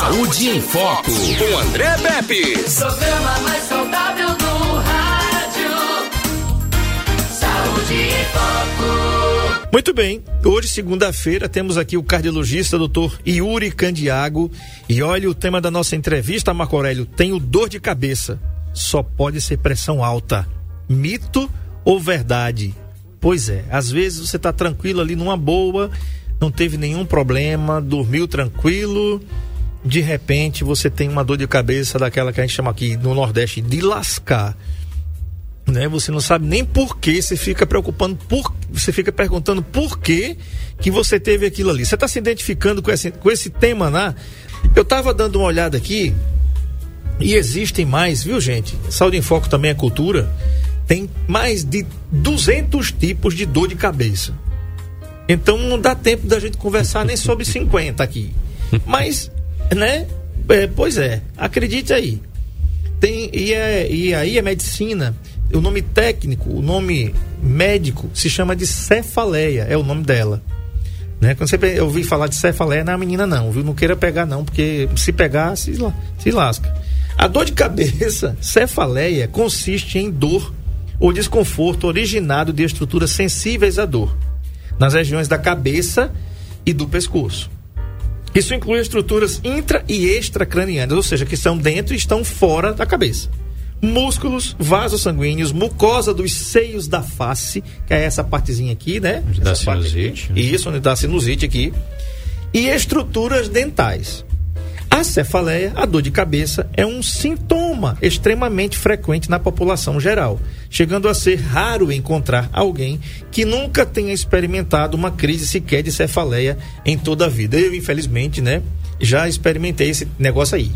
Saúde em Foco, com André Pepe. Programa mais saudável do rádio. Saúde em Foco. Muito bem, hoje, segunda-feira, temos aqui o cardiologista doutor Yuri Candiago. E olha o tema da nossa entrevista, Marco Aurélio: tenho dor de cabeça. Só pode ser pressão alta. Mito ou verdade? Pois é, às vezes você está tranquilo ali numa boa, não teve nenhum problema, dormiu tranquilo. De repente você tem uma dor de cabeça daquela que a gente chama aqui no Nordeste de lascar né? Você não sabe nem por que, você fica preocupando por, você fica perguntando por que que você teve aquilo ali. Você está se identificando com esse, com esse tema, né? Eu estava dando uma olhada aqui e existem mais, viu, gente? Saúde em Foco também é cultura. Tem mais de 200 tipos de dor de cabeça. Então não dá tempo da gente conversar nem sobre 50 aqui. Mas, né? É, pois é, acredite aí. Tem, e, é, e aí a medicina o nome técnico, o nome médico se chama de cefaleia, é o nome dela. Né? Quando você ouvir falar de cefaleia, não é a menina não, viu? Não queira pegar não, porque se pegar, se, se lasca. A dor de cabeça, cefaleia, consiste em dor ou desconforto originado de estruturas sensíveis à dor, nas regiões da cabeça e do pescoço. Isso inclui estruturas intra e extracranianas, ou seja, que estão dentro e estão fora da cabeça músculos, vasos sanguíneos, mucosa dos seios da face, que é essa partezinha aqui, né? Onde dá sinusite. Aqui. Isso, onde dá sinusite aqui. E estruturas dentais. A cefaleia, a dor de cabeça, é um sintoma extremamente frequente na população geral, chegando a ser raro encontrar alguém que nunca tenha experimentado uma crise sequer de cefaleia em toda a vida. Eu, infelizmente, né, já experimentei esse negócio aí.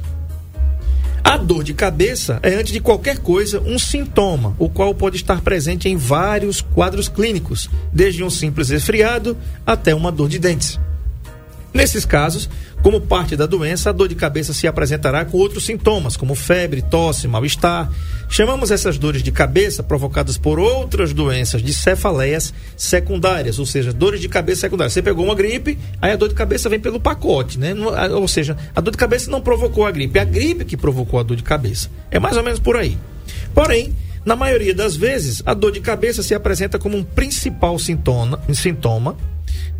A dor de cabeça é, antes de qualquer coisa, um sintoma, o qual pode estar presente em vários quadros clínicos, desde um simples resfriado até uma dor de dentes. Nesses casos, como parte da doença, a dor de cabeça se apresentará com outros sintomas, como febre, tosse, mal-estar. Chamamos essas dores de cabeça provocadas por outras doenças de cefaleias secundárias, ou seja, dores de cabeça secundárias. Você pegou uma gripe, aí a dor de cabeça vem pelo pacote, né? Ou seja, a dor de cabeça não provocou a gripe, é a gripe que provocou a dor de cabeça. É mais ou menos por aí. Porém, na maioria das vezes, a dor de cabeça se apresenta como um principal sintoma, sintoma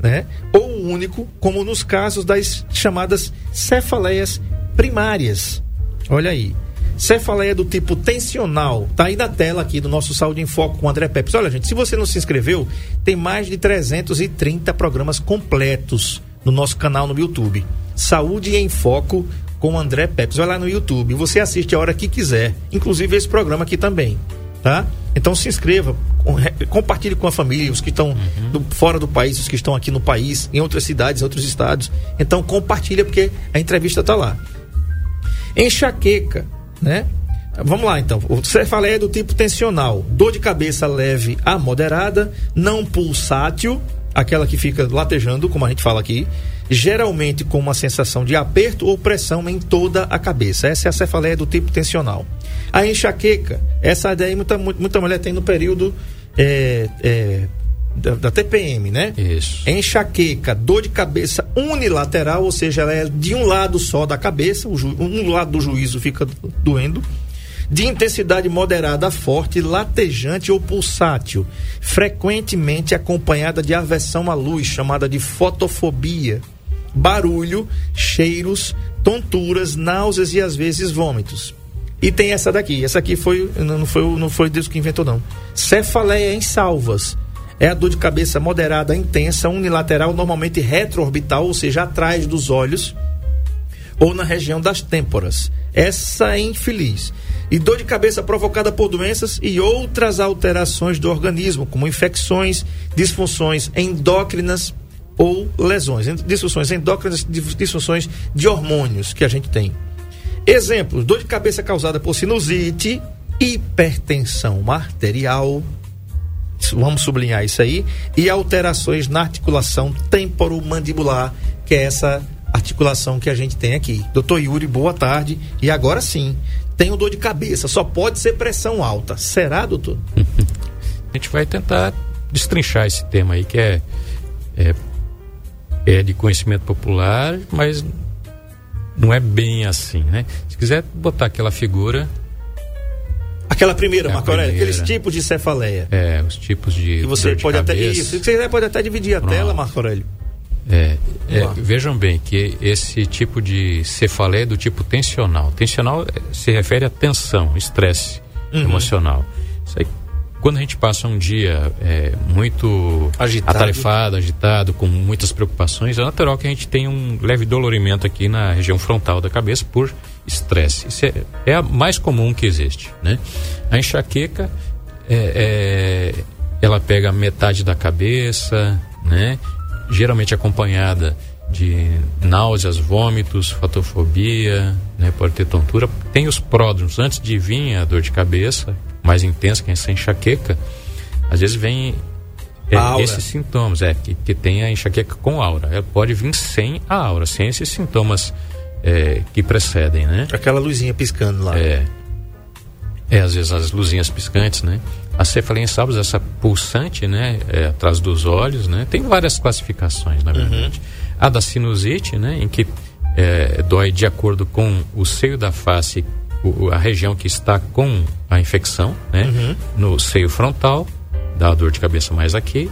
né? Ou único, como nos casos das chamadas cefaleias primárias. Olha aí. Cefaleia do tipo tensional, tá aí na tela aqui do nosso Saúde em Foco com o André Pepes. Olha, gente, se você não se inscreveu, tem mais de 330 programas completos no nosso canal no YouTube. Saúde em Foco com o André Pepes. Vai lá no YouTube, você assiste a hora que quiser, inclusive esse programa aqui também, tá? Então se inscreva, compartilhe com a família, os que estão uhum. fora do país, os que estão aqui no país, em outras cidades, em outros estados. Então compartilha porque a entrevista está lá. Enxaqueca, né? Vamos lá então. O cefaleia é do tipo tensional, dor de cabeça leve a moderada, não pulsátil, aquela que fica latejando, como a gente fala aqui, geralmente com uma sensação de aperto ou pressão em toda a cabeça. Essa é a cefaleia do tipo tensional. A enxaqueca, essa daí muita, muita mulher tem no período é, é, da, da, TPM, né? Isso. Enxaqueca, dor de cabeça unilateral, ou seja, ela é de um lado só da cabeça, um lado do juízo fica doendo de intensidade moderada forte, latejante ou pulsátil, frequentemente acompanhada de aversão à luz, chamada de fotofobia, barulho, cheiros, tonturas, náuseas e às vezes vômitos. E tem essa daqui. Essa aqui foi não foi não foi Deus que inventou não. Cefaleia em salvas. É a dor de cabeça moderada, intensa, unilateral, normalmente retroorbital, ou seja, atrás dos olhos ou na região das têmporas. Essa é infeliz. E dor de cabeça provocada por doenças e outras alterações do organismo, como infecções, disfunções endócrinas ou lesões. Disfunções endócrinas, disfunções de hormônios que a gente tem. Exemplos: dor de cabeça causada por sinusite, hipertensão arterial, vamos sublinhar isso aí, e alterações na articulação temporomandibular, que é essa articulação que a gente tem aqui. Doutor Yuri, boa tarde. E agora sim, tenho dor de cabeça, só pode ser pressão alta. Será, doutor? a gente vai tentar destrinchar esse tema aí, que é, é, é de conhecimento popular, mas não é bem assim, né? Se quiser botar aquela figura, Aquela primeira, É a Marco Aurélio, aqueles tipos de cefaleia. é, os tipos de E você dor de pode até. cabeça. Isso, você pode até dividir a Pronto. tela, Marco Aurélio. É, é, vejam bem que esse tipo de cefaleia é do tipo tensional. Tensional eh, se refere a tensão, estresse Uhum. emocional. Isso aí, quando a gente passa um dia é, muito Agitado. atarefado, agitado, com muitas preocupações, é natural que a gente tenha um leve dolorimento aqui na região frontal da cabeça por estresse. Isso é, é a mais comum que existe. Né? A enxaqueca é, é, ela pega metade da cabeça, né? Geralmente acompanhada de náuseas, vômitos, fotofobia, né? pode ter tontura. Tem os pródromos, antes de vir a dor de cabeça mais intensa, que é essa enxaqueca, às vezes vem é, esses sintomas, é, que, que tem a enxaqueca com aura. Ela pode vir sem a aura, sem esses sintomas é, que precedem, né? Aquela luzinha piscando lá. É. É, às vezes as luzinhas piscantes, né? A cefaleia em sábios, essa pulsante, né? É, atrás dos olhos, né? Tem várias classificações, na verdade. A da sinusite, né? Em que é, dói de acordo com o seio da face, o- a região que está com a infecção, né? No seio frontal, dá a dor de cabeça mais aqui.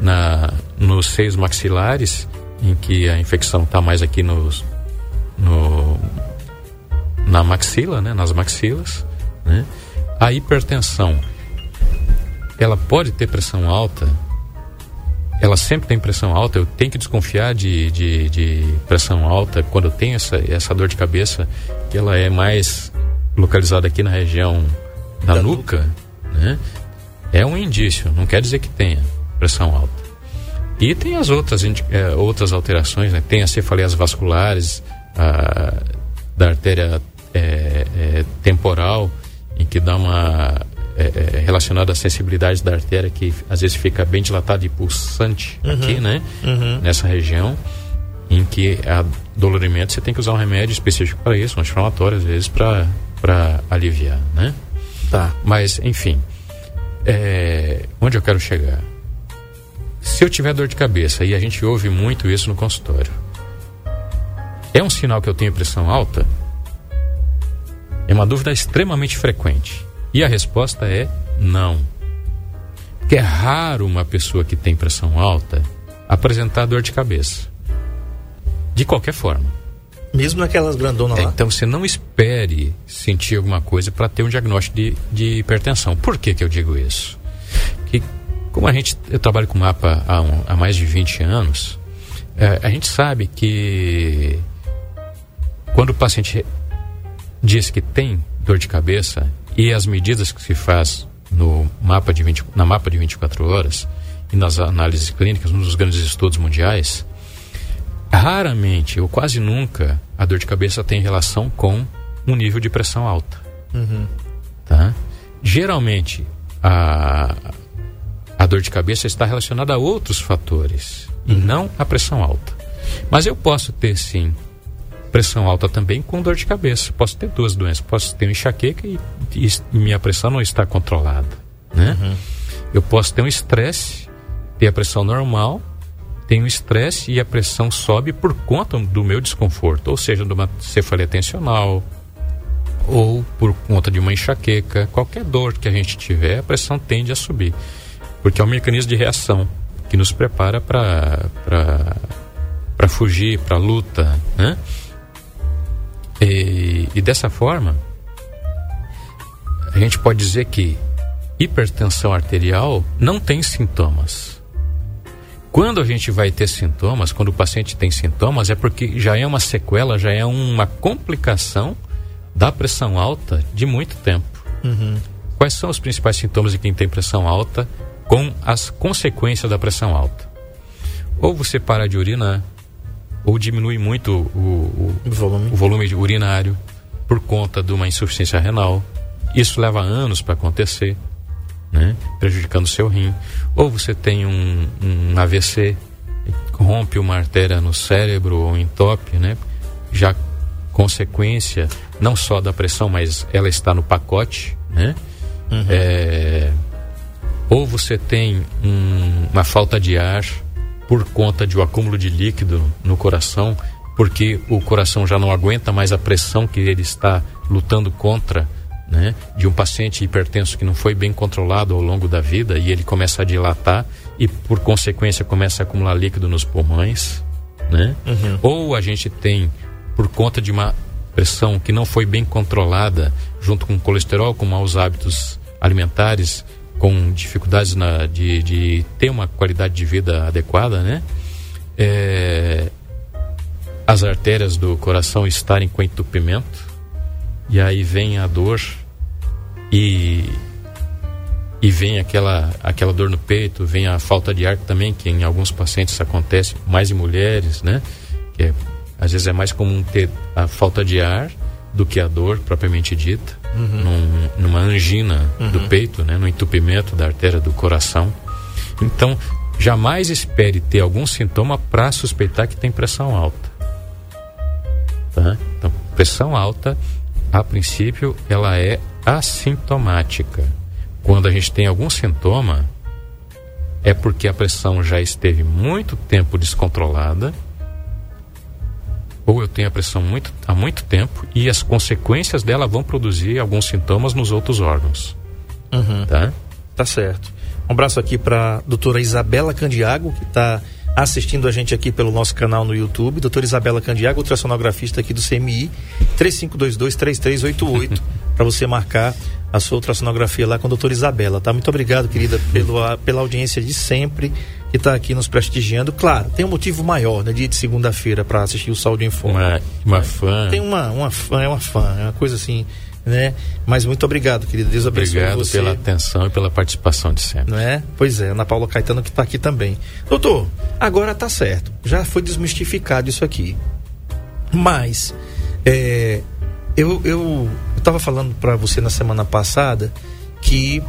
Na, nos seios maxilares, em que a infecção está mais aqui nos, no, na maxila, né, nas maxilas, né? A hipertensão, ela pode ter pressão alta, ela sempre tem pressão alta, eu tenho que desconfiar de, de, de pressão alta quando eu tenho essa, essa dor de cabeça, que ela é mais localizada aqui na região da, Da nuca, né? É um indício, não quer dizer que tenha pressão alta. E tem as outras, eh, outras alterações, né? Tem as cefaleias vasculares, a, da artéria eh, eh, temporal, em que dá uma. eh, eh, relacionada à sensibilidade da artéria, que às vezes fica bem dilatada e pulsante aqui, né? Nessa região, em que a dolorimento você tem que usar um remédio específico para isso, um anti-inflamatório, às vezes, para aliviar, né? Tá. Mas, enfim, é, onde eu quero chegar? Se eu tiver dor de cabeça, e a gente ouve muito isso no consultório, é um sinal que eu tenho pressão alta? É uma dúvida extremamente frequente. E a resposta é não. Porque é raro uma pessoa que tem pressão alta apresentar dor de cabeça. De qualquer forma. Mesmo naquelas grandonas É, lá. então você não espere sentir alguma coisa para ter um diagnóstico de, de hipertensão. Por que, que eu digo isso? Que como a gente eu trabalho com mapa há, um- há mais de 20 anos, é, a gente sabe que quando o paciente diz que tem dor de cabeça e as medidas que se faz no mapa de 20, na mapa de 24 horas e nas análises clínicas, nos grandes estudos mundiais, raramente ou quase nunca a dor de cabeça tem relação com um nível de pressão alta. Tá? Geralmente a, a dor de cabeça está relacionada a outros fatores e não a pressão alta. Mas eu posso ter sim pressão alta também com dor de cabeça. Posso ter duas doenças. Posso ter uma enxaqueca e, e minha pressão não está controlada. Né? Eu posso ter um estresse, ter a pressão normal, tenho estresse e a pressão sobe por conta do meu desconforto, ou seja, de uma cefaleia tensional, ou por conta de uma enxaqueca, qualquer dor que a gente tiver, a pressão tende a subir, porque é um mecanismo de reação que nos prepara para para fugir, para luta, né? E, e dessa forma, a gente pode dizer que hipertensão arterial não tem sintomas. Quando a gente vai ter sintomas, quando o paciente tem sintomas, é porque já é uma sequela, já é uma complicação da pressão alta de muito tempo. Quais são os principais sintomas de quem tem pressão alta com as consequências da pressão alta? Ou você para de urinar, ou diminui muito o, o, volume. o volume de urinário por conta de uma insuficiência renal. Isso leva anos para acontecer, né? prejudicando o seu rim. Ou você tem um, um AVC, rompe uma artéria no cérebro ou entope, né? já consequência não só da pressão, mas ela está no pacote. Né? É, ou você tem um- uma falta de ar por conta de um acúmulo de líquido no coração, porque o coração já não aguenta mais a pressão que ele está lutando contra, né? De um paciente hipertenso que não foi bem controlado ao longo da vida e ele começa a dilatar e por consequência começa a acumular líquido nos pulmões, né? Uhum. Ou a gente tem por conta de uma pressão que não foi bem controlada, junto com colesterol, com maus hábitos alimentares, com dificuldades na, de, de ter uma qualidade de vida adequada, né? É, as artérias do coração estarem com entupimento, e aí vem a dor e e vem aquela aquela dor no peito, vem a falta de ar também, que em alguns pacientes acontece, mais em mulheres, né? Que é, às vezes é mais comum ter a falta de ar do que a dor propriamente dita, num- numa angina do peito, né? No entupimento da artéria do coração. Então, jamais espere ter algum sintoma para suspeitar que tem pressão alta. Tá? Então, pressão alta, a princípio, ela é assintomática. Quando a gente tem algum sintoma, é porque a pressão já esteve muito tempo descontrolada, ou eu tenho a pressão muito, há muito tempo, e as consequências dela vão produzir alguns sintomas nos outros órgãos. Uhum. Tá? Tá certo. Um abraço aqui para doutora Isabela Candiago, que está assistindo a gente aqui pelo nosso canal no YouTube. Doutora Isabela Candiago, ultrassonografista aqui do CMI, 3522-3388, para você marcar a sua ultrassonografia lá com a doutora Isabela, tá? Muito obrigado, querida, pelo, pela audiência de sempre que está aqui nos prestigiando. Claro, tem um motivo maior, né? Dia de segunda-feira para assistir o Saúde em Forma. Uma, uma fã. Tem uma, uma fã, é uma fã, é uma coisa assim, né? Mas muito obrigado, querida. Deus abençoe Obrigado você pela atenção e pela participação de sempre. não é? Pois é, Ana Paula Caetano que está aqui também. Doutor, agora tá certo. Já foi desmistificado isso aqui. Mas, é, eu, eu, eu tava falando para você na semana passada que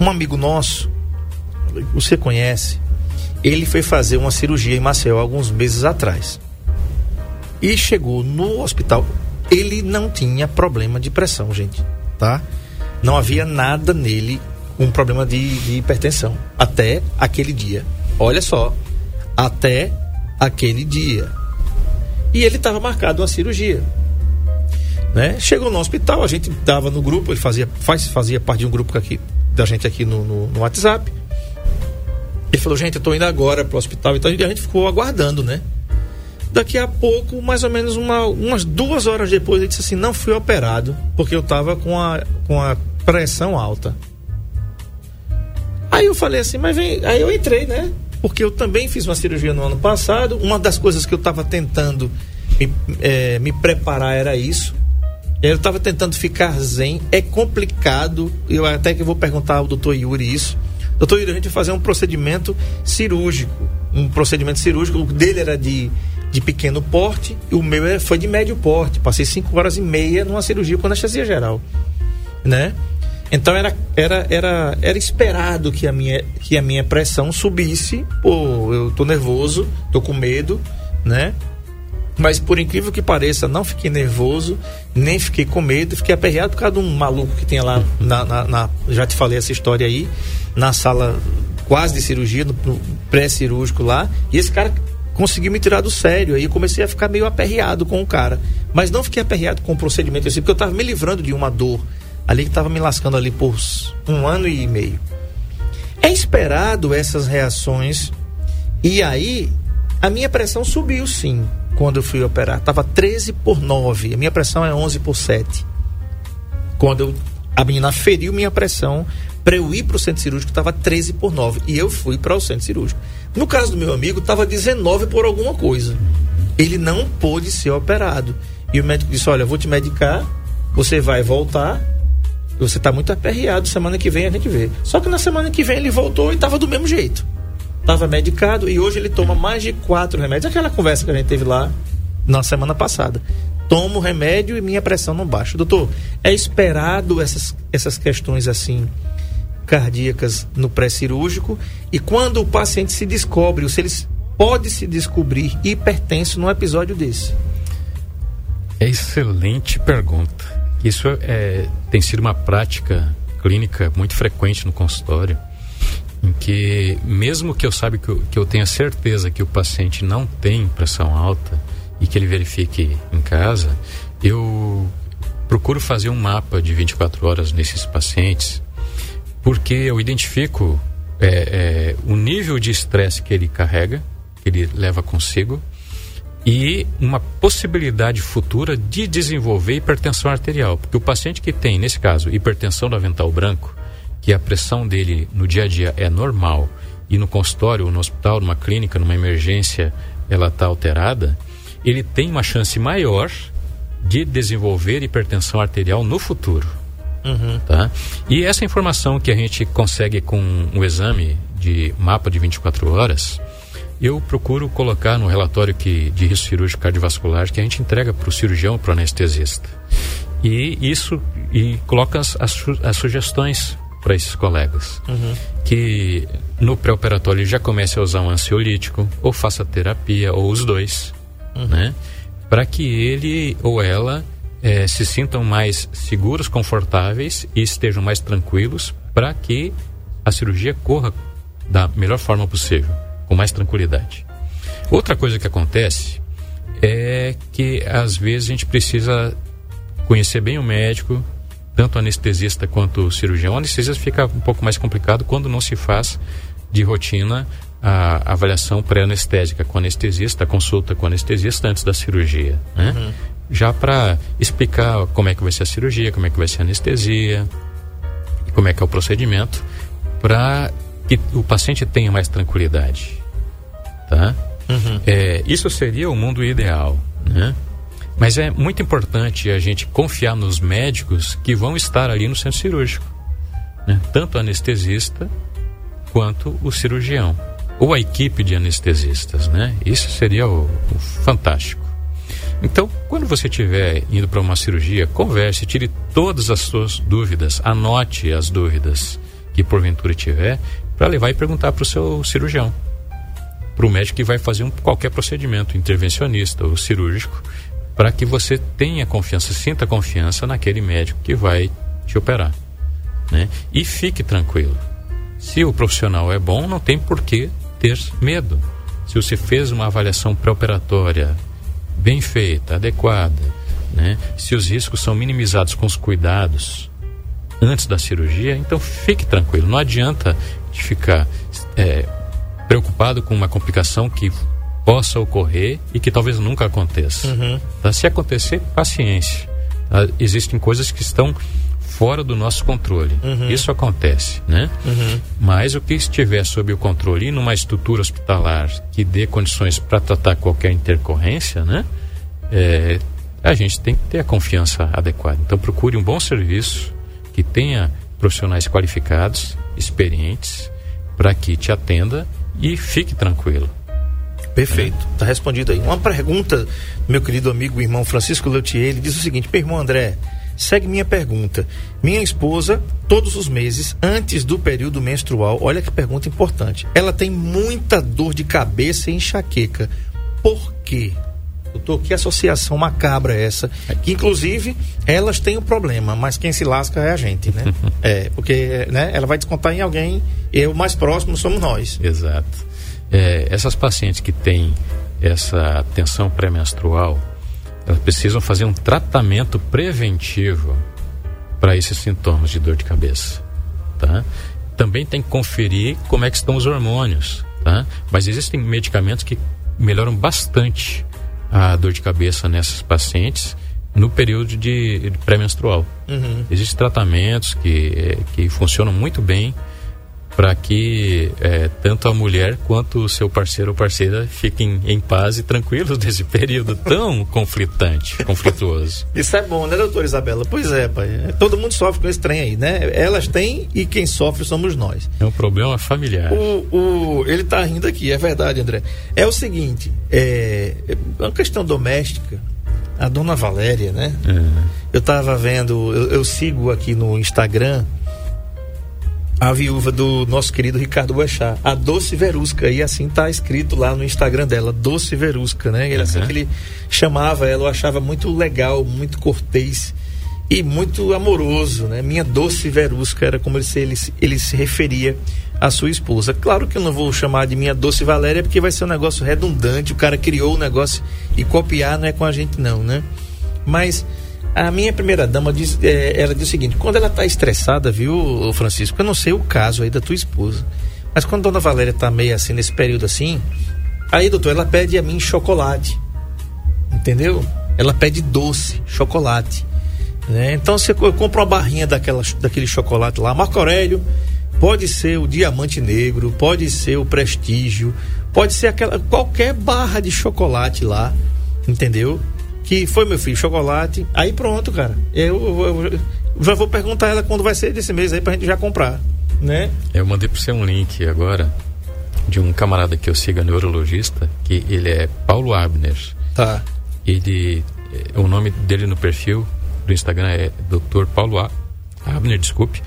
um amigo nosso, você conhece, ele foi fazer uma cirurgia em Maceió alguns meses atrás. E chegou no hospital. Ele não tinha problema de pressão, gente, tá? Não havia nada nele com problema de, de hipertensão. Até aquele dia. Olha só. Até aquele dia. E ele estava marcado uma cirurgia. Né? Chegou no hospital, a gente estava no grupo, ele fazia, faz, fazia parte de um grupo aqui, da gente aqui no, no, no WhatsApp. Ele falou, gente, eu tô indo agora pro hospital e tal. E a gente ficou aguardando, né? Daqui a pouco, mais ou menos uma- umas duas horas depois, ele disse assim: não fui operado porque eu tava com a, com a pressão alta. Aí eu falei assim, mas vem. Aí eu entrei, né? Porque eu também fiz uma cirurgia no ano passado. Uma das coisas que eu tava tentando me, eh, me preparar era isso. Eu estava tentando ficar zen. É complicado. Eu até que vou perguntar ao doutor Yuri isso. Doutor Yuri, a gente vai fazer um procedimento cirúrgico. Um procedimento cirúrgico. O dele era de, de pequeno porte e o meu era- foi de médio porte. Passei cinco horas e meia numa cirurgia com anestesia geral. Né? Então era, era, era, era esperado que a, minha, que a minha pressão subisse. Pô, eu tô nervoso, tô com medo, né? Mas por incrível que pareça, não fiquei nervoso, nem fiquei com medo, fiquei aperreado por causa de um maluco que tinha lá na, na- na- já te falei essa história aí, na sala quase de cirurgia, no, no pré-cirúrgico lá, e esse cara conseguiu me tirar do sério. Aí eu comecei a ficar meio aperreado com o cara. Mas não fiquei aperreado com o procedimento assim, porque eu estava me livrando de uma dor ali que estava me lascando ali por um ano e meio. É esperado essas reações e aí, a minha pressão subiu sim, quando eu fui operar. Tava 13 por 9. A minha pressão é 11 por 7. Quando eu, a menina feriu minha pressão, para eu ir para o centro cirúrgico, tava 13 por 9. E eu fui para o centro cirúrgico. No caso do meu amigo, tava 19 por alguma coisa. Ele não pôde ser operado. E o médico disse: Olha, eu vou te medicar, você vai voltar. Você tá muito aperreado, semana que vem a gente vê. Só que na semana que vem ele voltou e tava do mesmo jeito estava medicado e hoje ele toma mais de quatro remédios. Aquela conversa que a gente teve lá na semana passada. Tomo remédio e minha pressão não baixa. Doutor, é esperado essas, essas questões assim cardíacas no pré-cirúrgico e quando o paciente se descobre, ou se ele pode se descobrir hipertenso num episódio desse. Excelente pergunta. Isso é, tem sido uma prática clínica muito frequente no consultório, em que mesmo que eu saiba que eu, que eu tenha certeza que o paciente não tem pressão alta, e que ele verifique em casa, eu procuro fazer um mapa de 24 horas nesses pacientes, porque eu identifico é, é, o nível de estresse que ele carrega, que ele leva consigo, e uma possibilidade futura de desenvolver hipertensão arterial. Porque o paciente que tem, nesse caso, hipertensão do avental branco, que a pressão dele no dia a dia é normal, e no consultório, no hospital, numa clínica, numa emergência, ela está alterada, ele tem uma chance maior de desenvolver hipertensão arterial no futuro. Uhum. Tá? E essa informação que a gente consegue com o exame de mapa de 24 horas, eu procuro colocar no relatório que, de risco cirúrgico cardiovascular que a gente entrega para o cirurgião, para o anestesista. E isso, e coloca as, as, as sugestões para esses colegas. Uhum. Que no pré-operatório já comece a usar um ansiolítico, ou faça terapia, ou os dois, uhum. né? Para que ele ou ela é, se sintam mais seguros, confortáveis e estejam mais tranquilos para que a cirurgia corra da melhor forma possível com mais tranquilidade. Outra coisa que acontece é que às vezes a gente precisa conhecer bem o médico, tanto anestesista quanto cirurgião. O anestesista fica um pouco mais complicado quando não se faz de rotina a avaliação pré-anestésica com o anestesista, a consulta com o anestesista antes da cirurgia, né? Uhum. Já para explicar como é que vai ser a cirurgia, como é que vai ser a anestesia, como é que é o procedimento, para que o paciente tenha mais tranquilidade, tá? Uhum. É, isso seria o mundo ideal, né? Mas é muito importante a gente confiar nos médicos que vão estar ali no centro cirúrgico, né? tanto o anestesista quanto o cirurgião ou a equipe de anestesistas, né? Isso seria o, o fantástico. Então, quando você estiver indo para uma cirurgia, converse, tire todas as suas dúvidas, anote as dúvidas que porventura tiver para levar e perguntar para o seu cirurgião, para o médico que vai fazer um, qualquer procedimento intervencionista ou cirúrgico, para que você tenha confiança, sinta confiança naquele médico que vai te operar. Né? E fique tranquilo. Se o profissional é bom, não tem por que ter medo. Se você fez uma avaliação pré-operatória bem feita, adequada, né? se os riscos são minimizados com os cuidados antes da cirurgia, então fique tranquilo. Não adianta ficar é, preocupado com uma complicação que possa ocorrer e que talvez nunca aconteça. Uhum. Tá? Se acontecer, paciência. Tá? Existem coisas que estão fora do nosso controle. Uhum. Isso acontece, né? Uhum. Mas o que estiver sob o controle e numa estrutura hospitalar que dê condições para tratar qualquer intercorrência, né? É, a gente tem que ter a confiança adequada. Então procure um bom serviço que tenha profissionais qualificados, experientes, para que te atenda e fique tranquilo. Perfeito, está respondido aí. Uma pergunta, meu querido amigo irmão Francisco Leutier, ele diz o seguinte: meu irmão André, segue minha pergunta. Minha esposa, todos os meses, antes do período menstrual, olha que pergunta importante. Ela tem muita dor de cabeça e enxaqueca. Por quê? Doutor, que associação macabra é essa? Que inclusive elas têm um problema, mas quem se lasca é a gente, né? é, porque né, ela vai descontar em alguém e o mais próximo somos nós. Exato. É, essas pacientes que têm essa tensão pré-menstrual, elas precisam fazer um tratamento preventivo para esses sintomas de dor de cabeça, tá? Também tem que conferir como é que estão os hormônios, tá? Mas existem medicamentos que melhoram bastante a dor de cabeça nessas pacientes no período de, pré-menstrual. Uhum. Existem tratamentos que, que funcionam muito bem para que é, tanto a mulher quanto o seu parceiro ou parceira fiquem em paz e tranquilos desse período tão conflitante, conflituoso. Isso é bom, né, doutora Isabela? Pois é, pai. Todo mundo sofre com esse trem aí, né? Elas têm e quem sofre somos nós. É um problema familiar. O, o, ele está rindo aqui, é verdade, André. É o seguinte, é, é uma questão doméstica, a dona Valéria, né? É. Eu estava vendo, eu, eu sigo aqui no Instagram a viúva do nosso querido Ricardo Boechat, a Doce Verusca, e assim tá escrito lá no Instagram dela, Doce Verusca, né? Ele, uhum. assim que ele chamava ela, eu achava muito legal, muito cortês e muito amoroso, né? Minha Doce Verusca era como ele se, ele, ele se referia a sua esposa. Claro que eu não vou chamar de minha doce Valéria, porque vai ser um negócio redundante. O cara criou o negócio e copiar não é com a gente, não, né? Mas a minha primeira dama diz, é, ela diz o seguinte: quando ela está estressada, viu, Francisco? Eu não sei o caso aí da tua esposa, mas quando a dona Valéria está meio assim, nesse período assim, aí, doutor, ela pede a mim chocolate. Entendeu? Ela pede doce, chocolate. Né? Então você compra uma barrinha daquela, daquele chocolate lá, Marco Aurélio, pode ser o diamante negro, pode ser o prestígio, pode ser aquela qualquer barra de chocolate lá, entendeu? Que foi meu filho, chocolate. Aí pronto, cara. Eu, eu, eu já vou perguntar ela quando vai ser desse mês aí pra gente já comprar, né? Eu mandei para você um link agora de um camarada que eu sigo, neurologista, que ele é Paulo Abner. Tá. Ele, eh, o nome dele no perfil do Instagram é Dr. Paulo A. Abner, desculpe,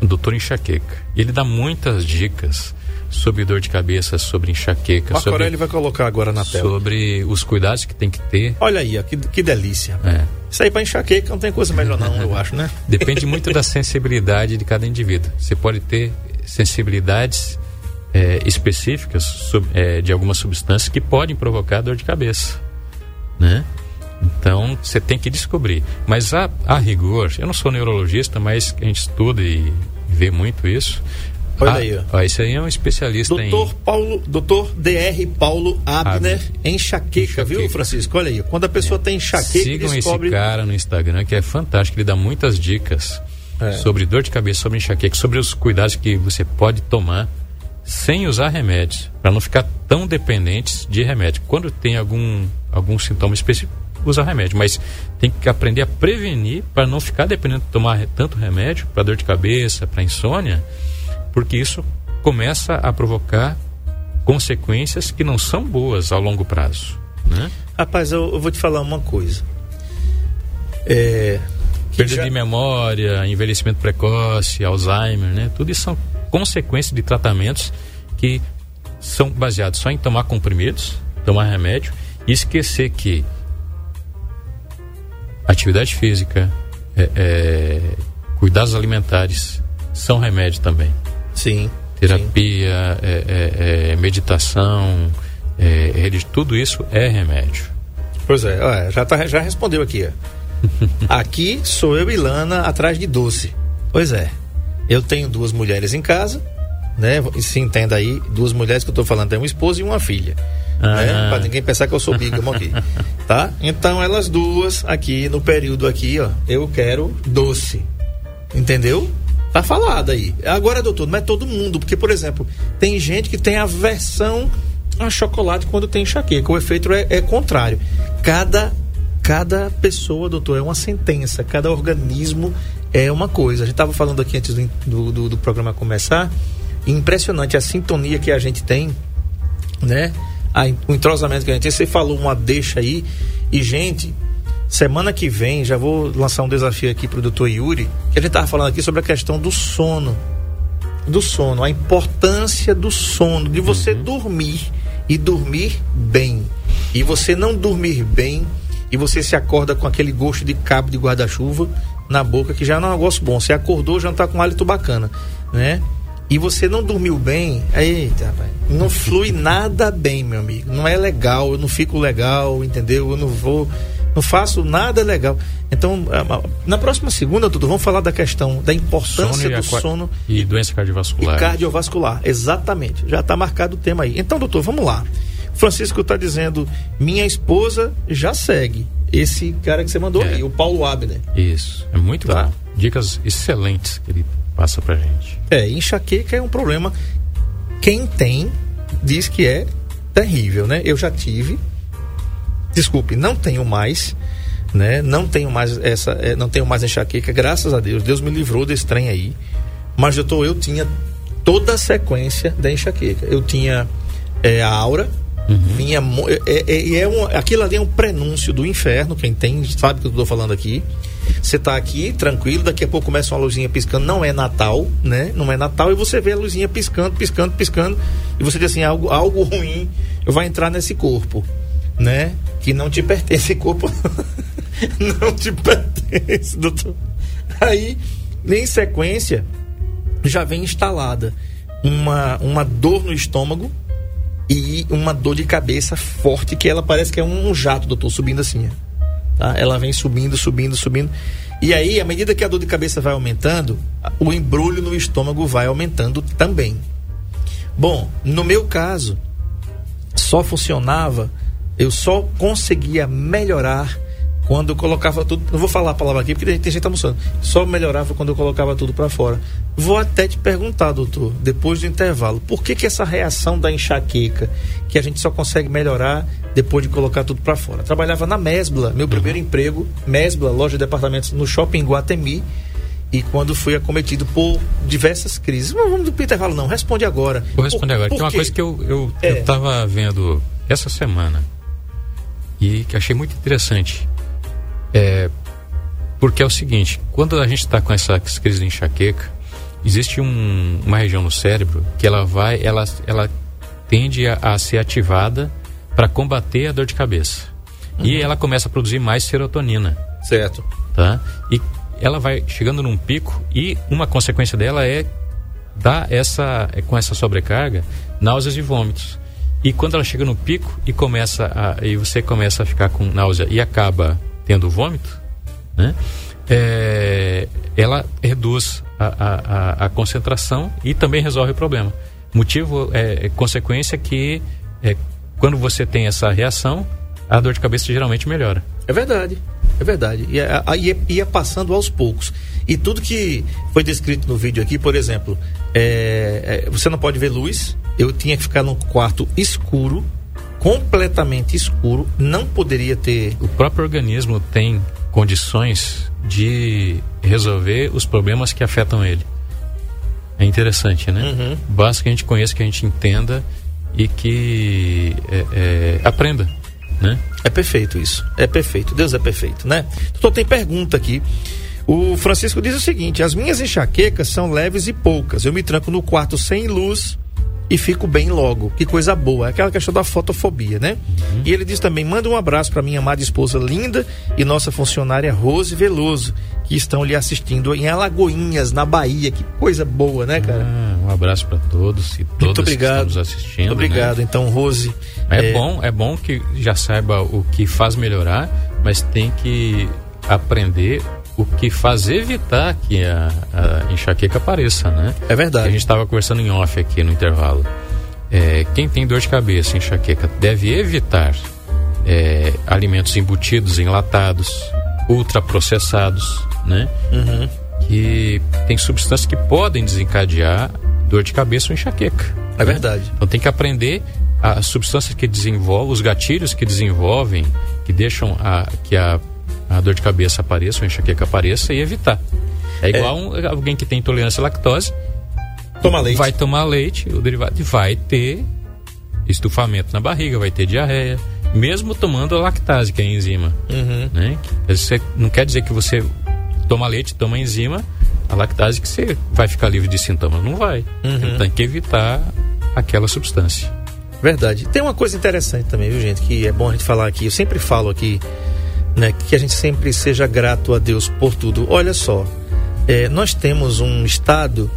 Doutor Enxaqueca. Ele dá muitas dicas sobre dor de cabeça, sobre enxaqueca, Marco sobre, Aurélio vai colocar agora na tela. sobre os cuidados que tem que ter. Olha aí, ó, que, que delícia. É. Isso aí pra enxaqueca não tem coisa melhor não, eu acho, né? Depende muito da sensibilidade de cada indivíduo. Você pode ter sensibilidades é, específicas sub- é, de algumas substâncias que podem provocar dor de cabeça, né? Então você tem que descobrir. Mas a, a rigor, eu não sou neurologista, mas a gente estuda e vê muito isso. Olha Ah, aí, ó. esse aí é um especialista Doutor Paulo, doutor DR Paulo Abner, Abner. enxaqueca, viu, Enxaqueca. Francisco? Olha aí, quando a pessoa tem em. enxaqueca, Sigam descobre... esse cara no Instagram que é fantástico. Ele dá muitas dicas É. sobre dor de cabeça, sobre enxaqueca, sobre os cuidados que você pode tomar sem usar remédios, para não ficar tão dependentes de remédio. Quando tem algum, algum sintoma específico, usa remédio, mas tem que aprender a prevenir para não ficar dependendo de tomar tanto remédio para dor de cabeça, para insônia, porque isso começa a provocar consequências que não são boas ao longo prazo, né? Rapaz, eu, eu vou te falar uma coisa. É... Perda já- de memória, envelhecimento precoce, Alzheimer, né? Tudo isso são consequências de tratamentos que são baseados só em tomar comprimidos, tomar remédio e esquecer que atividade física, é, é, cuidados alimentares são remédio também. Sim. sim. Terapia, é, é, é, meditação, é, tudo isso é remédio. Pois é, já, tá, já respondeu aqui. ó. aqui sou eu e Lana atrás de doce. Pois é. Eu tenho duas mulheres em casa, né? E Se entenda aí, duas mulheres que eu tô falando, é uma esposa e uma filha. Né? Ah. Pra ninguém pensar que eu sou bígamo aqui. Tá? Então elas duas aqui no período aqui, ó, eu quero doce. Entendeu? Tá falado aí. Agora, doutor, não é todo mundo, porque, por exemplo, tem gente que tem aversão a chocolate quando tem enxaqueca. O efeito é, é contrário. Cada, cada pessoa, doutor, é uma sentença. Cada organismo é uma coisa. A gente estava falando aqui antes do, do, do- do programa começar. Impressionante a sintonia que a gente tem, né? A, o entrosamento que a gente tem. Você falou uma deixa aí. E, gente, Semana que vem já vou lançar um desafio aqui pro doutor Yuri, que a gente tava falando aqui sobre a questão do sono. Do sono, a importância do sono, de você dormir e dormir bem. E você não dormir bem e você se acorda com aquele gosto de cabo de guarda-chuva na boca, que já não é um negócio bom. Você acordou, já não tá com um hálito bacana, né? E você não dormiu bem, eita, rapaz, não flui nada bem, meu amigo. Não é legal, eu não fico legal, entendeu? Eu não vou, não faço nada legal. Então, na próxima segunda, Dudu, vamos falar da questão da importância e do sono e doença e cardiovascular. cardiovascular. Exatamente. Já está marcado o tema aí. Então, doutor, vamos lá. Francisco está dizendo: minha esposa já segue esse cara que você mandou É. aí, o Paulo Abner. Isso, é muito Tá. bom. Dicas excelentes que ele passa pra gente. É, enxaqueca é um problema. Quem tem diz que é terrível, né? Eu já tive. Desculpe, não tenho mais, né? Não tenho mais essa, é, não tenho mais enxaqueca, graças a Deus. Deus me livrou desse trem aí. Mas doutor, eu tinha toda a sequência da enxaqueca. Eu tinha é, a aura, vinha mo- é, é, é um, aquilo ali é um prenúncio do inferno. Quem tem sabe o que eu estou falando aqui. Você tá aqui tranquilo, daqui a pouco começa uma luzinha piscando, não é Natal, né? Não é Natal e você vê a luzinha piscando, piscando, piscando e você diz assim, algo, algo ruim vai entrar nesse corpo, né? Que não te pertence, corpo não te pertence, doutor. Aí, em sequência, já vem instalada uma, uma dor no estômago e uma dor de cabeça forte, que ela parece que é um jato, doutor, subindo assim. Tá? Ela vem subindo, subindo, subindo. E aí, à medida que a dor de cabeça vai aumentando, o embrulho no estômago vai aumentando também. Bom, no meu caso, só funcionava, eu só conseguia melhorar quando eu colocava tudo. Não vou falar a palavra aqui porque tem gente tá almoçando. Só melhorava quando eu colocava tudo para fora. Vou até te perguntar, doutor, depois do intervalo, por que, que essa reação da enxaqueca, que a gente só consegue melhorar depois de colocar tudo para fora? Trabalhava na Mesbla, meu primeiro emprego, Mesbla, loja de departamentos no shopping Guatemi e quando fui acometido por diversas crises. Não vamos do intervalo, não. Responde agora. Vou responder Por- agora. por Tem uma coisa que eu, eu, É. eu vendo essa semana e que achei muito interessante. É, porque é o seguinte, quando a gente está com essa crise de enxaqueca, existe um- uma região no cérebro que ela vai, ela, ela tende a, a ser ativada para combater a dor de cabeça. E ela começa a produzir mais serotonina Certo. tá? E ela vai chegando num pico e uma consequência dela é dar essa é, com essa sobrecarga náuseas e vômitos. E quando ela chega no pico e começa a, e você começa a ficar com náusea e acaba tendo vômito, né? É, ela reduz a, a, a- concentração e também resolve o problema. Motivo é, é consequência que é, quando você tem essa reação, a dor de cabeça geralmente melhora. É verdade, é verdade. E é- ia, ia passando aos poucos. E tudo que foi descrito no vídeo aqui, por exemplo, é, é, você não pode ver luz. Eu tinha que ficar num quarto escuro, completamente escuro. Não poderia ter. O próprio organismo tem condições de resolver os problemas que afetam ele. É interessante, né? Uhum. Basta que a gente conheça, que a gente entenda e que é, é, aprenda, né? É perfeito isso. É perfeito. Deus é perfeito, né? Doutor, tem pergunta aqui. O Francisco diz o seguinte: as minhas enxaquecas são leves e poucas. Eu me tranco no quarto sem luz e fico bem logo. Que coisa boa. É aquela questão da fotofobia, né? E ele diz também: manda um abraço para minha amada esposa linda e nossa funcionária Rose Veloso, que estão lhe assistindo em Alagoinhas, na Bahia. Que coisa boa, né, cara? Ah, um abraço para todos e todas Muito obrigado. que estão nos assistindo. Muito obrigado, então, Rose. Né? É, bom, é bom que já saiba o que faz melhorar, mas tem que aprender o que faz evitar que a, a enxaqueca apareça, né? É verdade. A gente estava conversando em off aqui no intervalo. É, quem tem dor de cabeça, enxaqueca, deve evitar é, alimentos embutidos, enlatados, ultraprocessados, né? Uhum. Que tem substâncias que podem desencadear dor de cabeça ou enxaqueca. É né? verdade. Então tem que aprender as substâncias que desenvolvem, os gatilhos que desenvolvem, que deixam a, que a, a dor de cabeça apareça, ou a enxaqueca apareça e evitar. É igual um- alguém que tem intolerância à lactose, Toma leite. vai tomar leite, o derivado, e vai ter estufamento na barriga, vai ter diarreia, mesmo tomando a lactase, que é a enzima. Uhum. Né? Você, não quer dizer que você toma leite, toma enzima, a lactase, que você vai ficar livre de sintomas. Não vai. Uhum. Tem que evitar aquela substância. Verdade. Tem uma coisa interessante também, viu, gente, que é bom a gente falar aqui. Eu sempre falo aqui, né, que a gente sempre seja grato a Deus por tudo. Olha só, é, nós temos um estado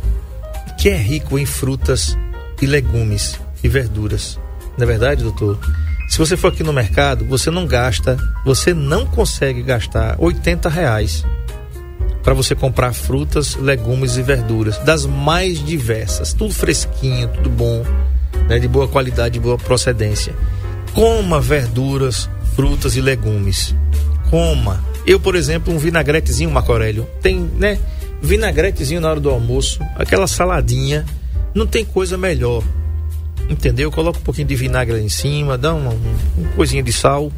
que é rico em frutas e legumes e verduras. Não é verdade, doutor? Se você for aqui no mercado, você não gasta, você não consegue gastar 80 reais para você comprar frutas, legumes e verduras das mais diversas, tudo fresquinho, tudo bom, né, de boa qualidade, de boa procedência. Coma verduras, frutas e legumes. Coma. Eu, por exemplo, um vinagretezinho, Marco Aurélio, tem, né? Vinagretezinho na hora do almoço, aquela saladinha, não tem coisa melhor. Entendeu? Coloca um pouquinho de vinagre em cima, dá uma, um, uma coisinha de sal,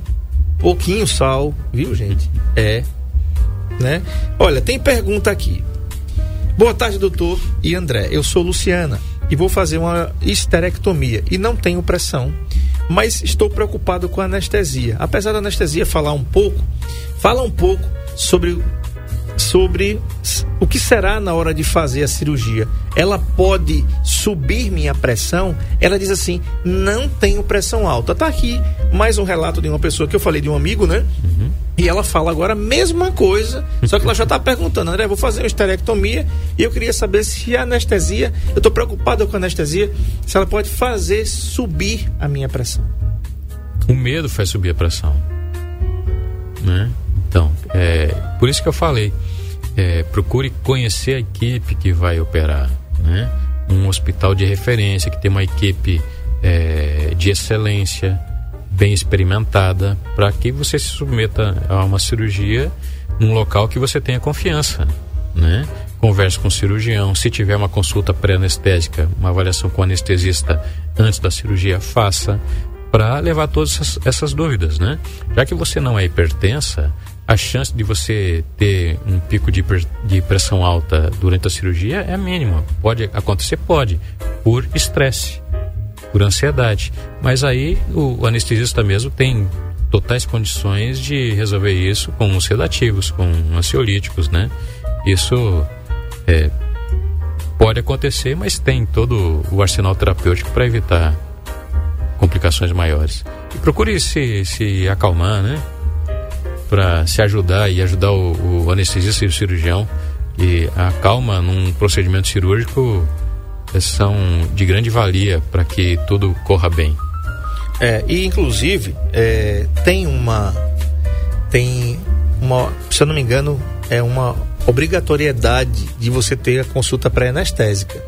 pouquinho sal, viu, gente? É, né? Olha, tem pergunta aqui. Boa tarde, doutor e André. Eu sou Luciana e vou fazer uma histerectomia e não tenho pressão, mas estou preocupado com a anestesia. Apesar da anestesia falar um pouco, fala um pouco sobre sobre o que será na hora de fazer a cirurgia. Ela pode subir minha pressão? Ela diz assim: "Não tenho pressão alta". Tá aqui mais um relato de uma pessoa que eu falei de um amigo, né? E ela fala agora a mesma coisa, só que ela já está perguntando, André, vou fazer uma esterectomia e eu queria saber se a anestesia, eu estou preocupado com a anestesia, se ela pode fazer subir a minha pressão. O medo faz subir a pressão. Né? Então, é, por isso que eu falei, é, procure conhecer a equipe que vai operar. Né? Um hospital de referência, que tem uma equipe é, de excelência, bem experimentada, para que você se submeta a uma cirurgia num local que você tenha confiança. Né? Converse com o cirurgião. Se tiver uma consulta pré-anestésica, uma avaliação com o anestesista antes da cirurgia, faça para levar todas essas, essas, dúvidas, né? Já que você não é hipertensa, a chance de você ter um pico de, de pressão alta durante a cirurgia é mínima. Pode acontecer? Pode, por estresse, por ansiedade. Mas aí o, anestesista mesmo tem totais condições de resolver isso com sedativos, com ansiolíticos, né? Isso é, pode acontecer, mas tem todo o arsenal terapêutico para evitar complicações maiores. E procure se, se acalmar, né? Para se ajudar e ajudar o, o anestesista e o cirurgião. E a calma num procedimento cirúrgico são de grande valia para que tudo corra bem. É, e inclusive é, tem uma tem uma, se eu não me engano, é uma obrigatoriedade de você ter a consulta pré-anestésica.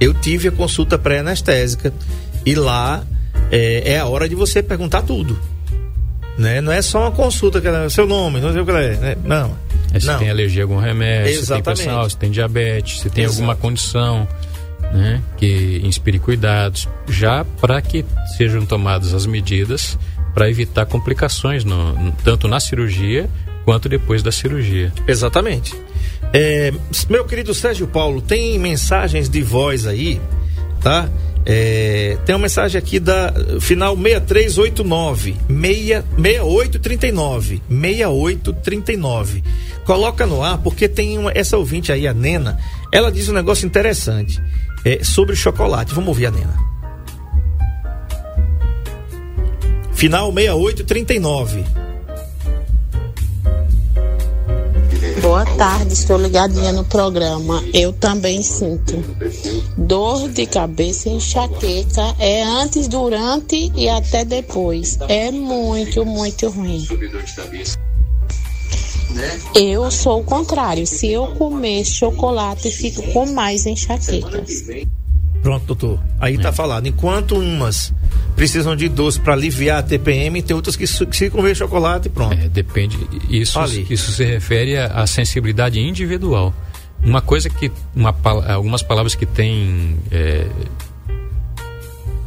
Eu tive a consulta pré-anestésica e lá é, é a hora de você perguntar tudo. Né? Não é só uma consulta, que é seu nome, não sei o que é. Né? Não. É se não. tem alergia a algum remédio, Exatamente. se tem pressão, se tem diabetes, se tem Exato. alguma condição né, que inspire cuidados, já para que sejam tomadas as medidas para evitar complicações, no, tanto na cirurgia quanto depois da cirurgia. Exatamente. É, meu querido Sérgio Paulo, tem mensagens de voz aí, tá? É, tem uma mensagem aqui da final 6389 6839 6839. Coloca no ar porque tem uma, essa ouvinte aí, a Nena, ela diz um negócio interessante é, sobre chocolate. Vamos ouvir a Nena. Final 6839. Boa tarde, estou ligadinha no programa. Eu também sinto dor de cabeça enxaqueca. É antes, durante e até depois. É muito, muito ruim. Eu sou o contrário. Se eu comer chocolate, fico com mais enxaquecas. Pronto, doutor. Aí tá é. tá falado. Enquanto umas precisam de doce para aliviar a TPM, tem outras que se comer chocolate, pronto. É, depende. Isso, isso se refere à sensibilidade individual. Uma coisa que uma, algumas palavras que têm é,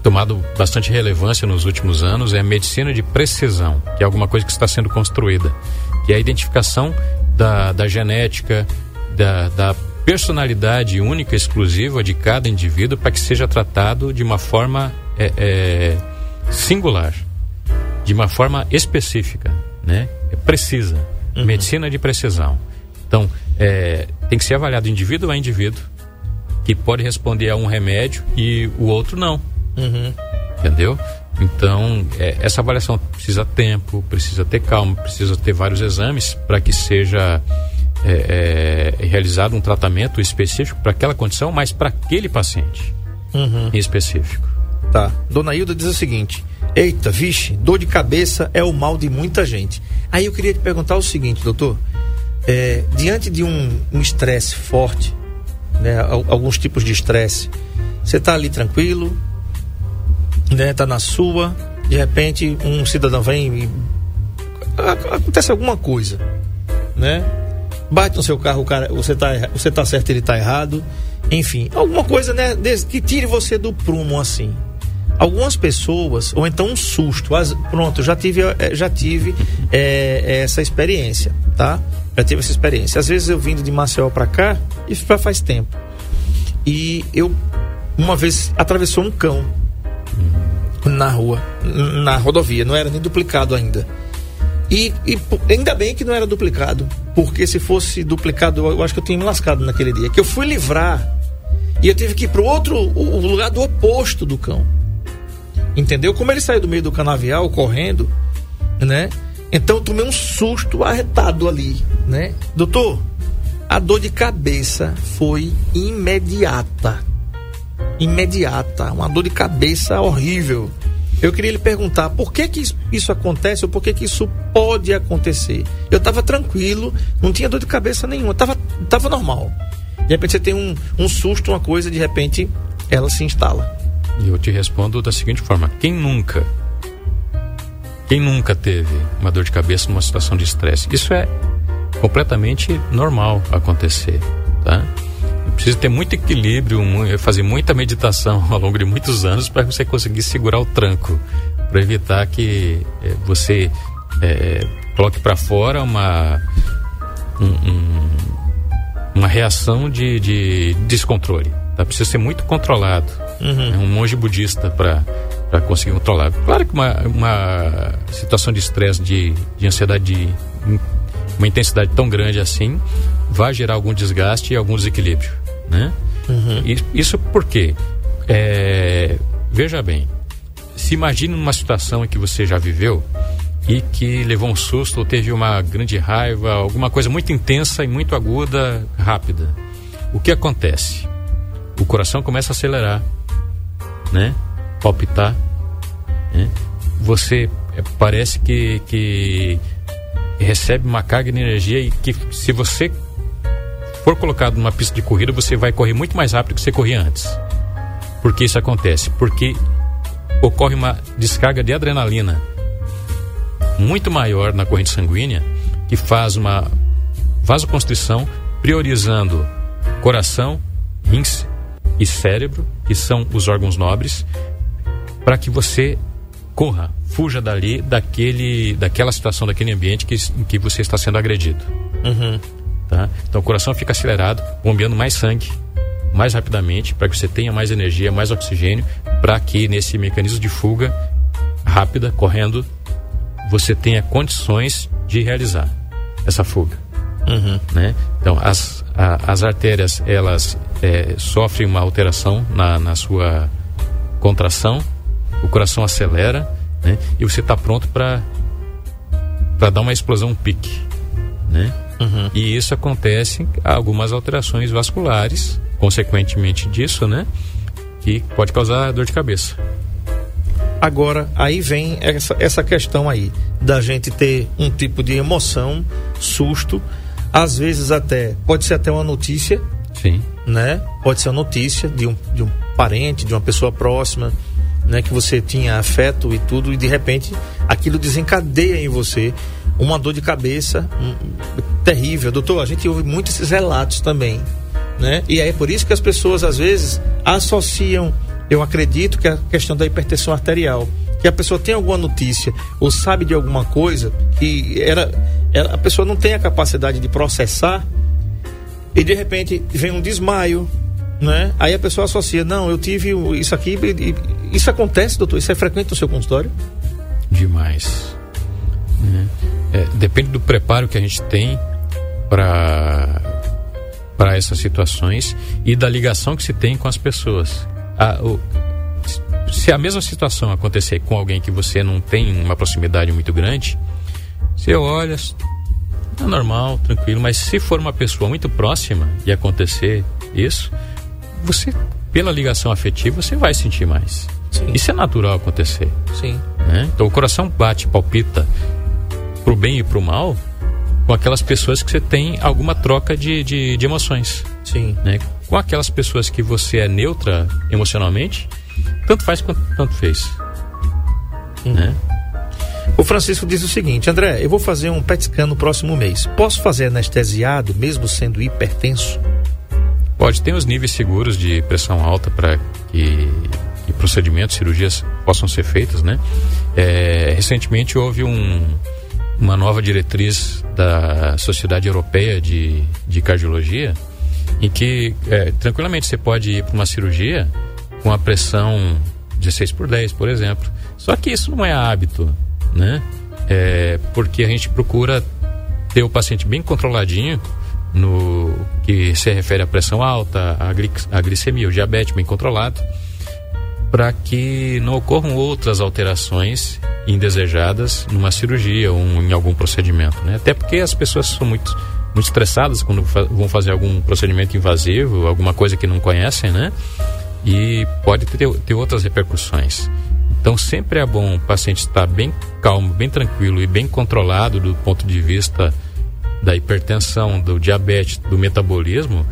tomado bastante relevância nos últimos anos é a medicina de precisão, que é alguma coisa que está sendo construída, que é a identificação da, da genética, da, da personalidade única, exclusiva de cada indivíduo para que seja tratado de uma forma é, é, singular, de uma forma específica, né? É precisa, uhum. medicina de precisão. Então, é, tem que ser avaliado indivíduo a indivíduo, que pode responder a um remédio e o outro não. Uhum. Entendeu? Então, é, essa avaliação precisa tempo, precisa ter calma, precisa ter vários exames para que seja é, é, realizado um tratamento específico para aquela condição, mas para aquele paciente uhum. em específico. Tá. Dona Hilda diz o seguinte: Eita, vixe, dor de cabeça é o mal de muita gente. Aí eu queria te perguntar o seguinte, doutor. É, diante de um estresse um forte, né, alguns tipos de estresse, você está ali tranquilo, né, tá na sua, de repente um cidadão vem e acontece alguma coisa, né? bate no seu carro, o cara, você tá, você tá certo, ele tá errado. Enfim, alguma coisa, né, que tire você do prumo assim. Algumas pessoas, ou então um susto. As, pronto, já tive, eh, já tive é, essa experiência, tá? Já tive essa experiência. Às vezes eu vindo de Maceió para cá, já faz tempo. E eu, uma vez, atravessou um cão na rua, na rodovia, não era nem duplicado ainda. E, e, ainda bem que não era duplicado, porque se fosse duplicado, eu acho que eu tinha me lascado naquele dia. Que eu fui livrar e eu tive que ir pro outro, o, o lugar do oposto do cão. Entendeu? Como ele saiu do meio do canavial correndo, né? Então eu tomei um susto arretado ali, né? Doutor, a dor de cabeça foi imediata. Imediata, uma dor de cabeça horrível. Eu queria lhe perguntar por que que isso- acontece ou por que que isso pode acontecer. Eu estava tranquilo, não tinha dor de cabeça nenhuma, estava tava normal. De repente você tem um, um susto, uma coisa, de repente ela se instala. E eu te respondo da seguinte forma: quem nunca, quem nunca teve uma dor de cabeça numa situação de estresse? Isso é completamente normal acontecer, tá? Precisa ter muito equilíbrio, mu- fazer muita meditação ao longo de muitos anos para você conseguir segurar o tranco, para evitar que eh, você eh, coloque para fora uma um- um- uma reação de, de descontrole. Tá? Precisa ser muito controlado. É um monge budista para conseguir controlar. Claro que uma, uma situação de estresse, de, de ansiedade, de uma intensidade tão grande assim, vai gerar algum desgaste e algum desequilíbrio. Né? E- Isso porque, é, veja bem, se imagine numa situação em que você já viveu e que levou um susto ou teve uma grande raiva, alguma coisa muito intensa e muito aguda, rápida. O que acontece? O coração começa a acelerar, né? Palpitar, né? Você é, parece que, que recebe uma carga de energia e que se você for colocado numa pista de corrida, você vai correr muito mais rápido que você corria antes. Por que isso acontece? Porque ocorre uma descarga de adrenalina muito maior na corrente sanguínea que faz uma vasoconstrição priorizando coração, rins e cérebro, que são os órgãos nobres, para que você corra, fuja dali daquele, daquela situação, daquele ambiente que, em que você está sendo agredido. Tá? Então o coração fica acelerado, bombeando mais sangue mais rapidamente, para que você tenha mais energia, mais oxigênio, para que nesse mecanismo de fuga rápida, correndo, você tenha condições de realizar essa fuga. Né? Então, as, a- as artérias, elas é, sofrem uma alteração na, na sua contração, o coração acelera, né? E você está pronto para para dar uma explosão, um pique, né? E isso acontece algumas alterações vasculares, consequentemente disso, né? Que pode causar dor de cabeça. Agora, aí vem essa, essa questão aí da gente ter um tipo de emoção, susto, às vezes até, pode ser até uma notícia, Sim. né? Pode ser uma notícia de um, de um parente, de uma pessoa próxima, né? Que você tinha afeto e tudo, e de repente aquilo desencadeia em você uma dor de cabeça hum, terrível. Doutor, a gente ouve muito esses relatos também, né? E é por isso que as pessoas às vezes associam, eu acredito que a questão da hipertensão arterial, que a pessoa tem alguma notícia ou sabe de alguma coisa que era, era a pessoa não tem a capacidade de processar e de repente vem um desmaio, né? Aí a pessoa associa, não, eu tive isso aqui, e- isso acontece, doutor? Isso é frequente no seu consultório? Demais. né? É, depende do preparo que a gente tem para para essas situações e da ligação que se tem com as pessoas. A- o- se a mesma situação acontecer com alguém que você não tem uma proximidade muito grande, você olha, é normal, tranquilo, mas se for uma pessoa muito próxima e acontecer isso, você, pela ligação afetiva, você vai sentir mais. Sim. Isso é natural acontecer Sim. né? Então o coração bate, palpita pro bem e pro mal com aquelas pessoas que você tem alguma troca de, de, de emoções, Sim. né? Com aquelas pessoas que você é neutra emocionalmente, tanto faz quanto tanto fez, né? O Francisco diz o seguinte, André, eu vou fazer um PET scan no próximo mês. Posso fazer anestesiado, mesmo sendo hipertenso? Pode ter os níveis seguros de pressão alta para que procedimentos, cirurgias possam ser feitas, né? É, recentemente houve um, uma nova diretriz da Sociedade Europeia de, de Cardiologia em que é, tranquilamente você pode ir para uma cirurgia com a pressão 16 por 10, por exemplo. Só que isso não é hábito, né? É, porque a gente procura ter o paciente bem controladinho no que se refere à pressão alta, à, gli- à glicemia, o diabetes bem controlado, para que não ocorram outras alterações indesejadas numa cirurgia ou em algum procedimento, né? Até porque as pessoas são muito muito estressadas quando fa vão fazer algum procedimento invasivo, alguma coisa que não conhecem, né? E pode ter, ter outras repercussões. Então sempre é bom o paciente estar bem calmo, bem tranquilo e bem controlado do ponto de vista da hipertensão, do diabetes, do metabolismo,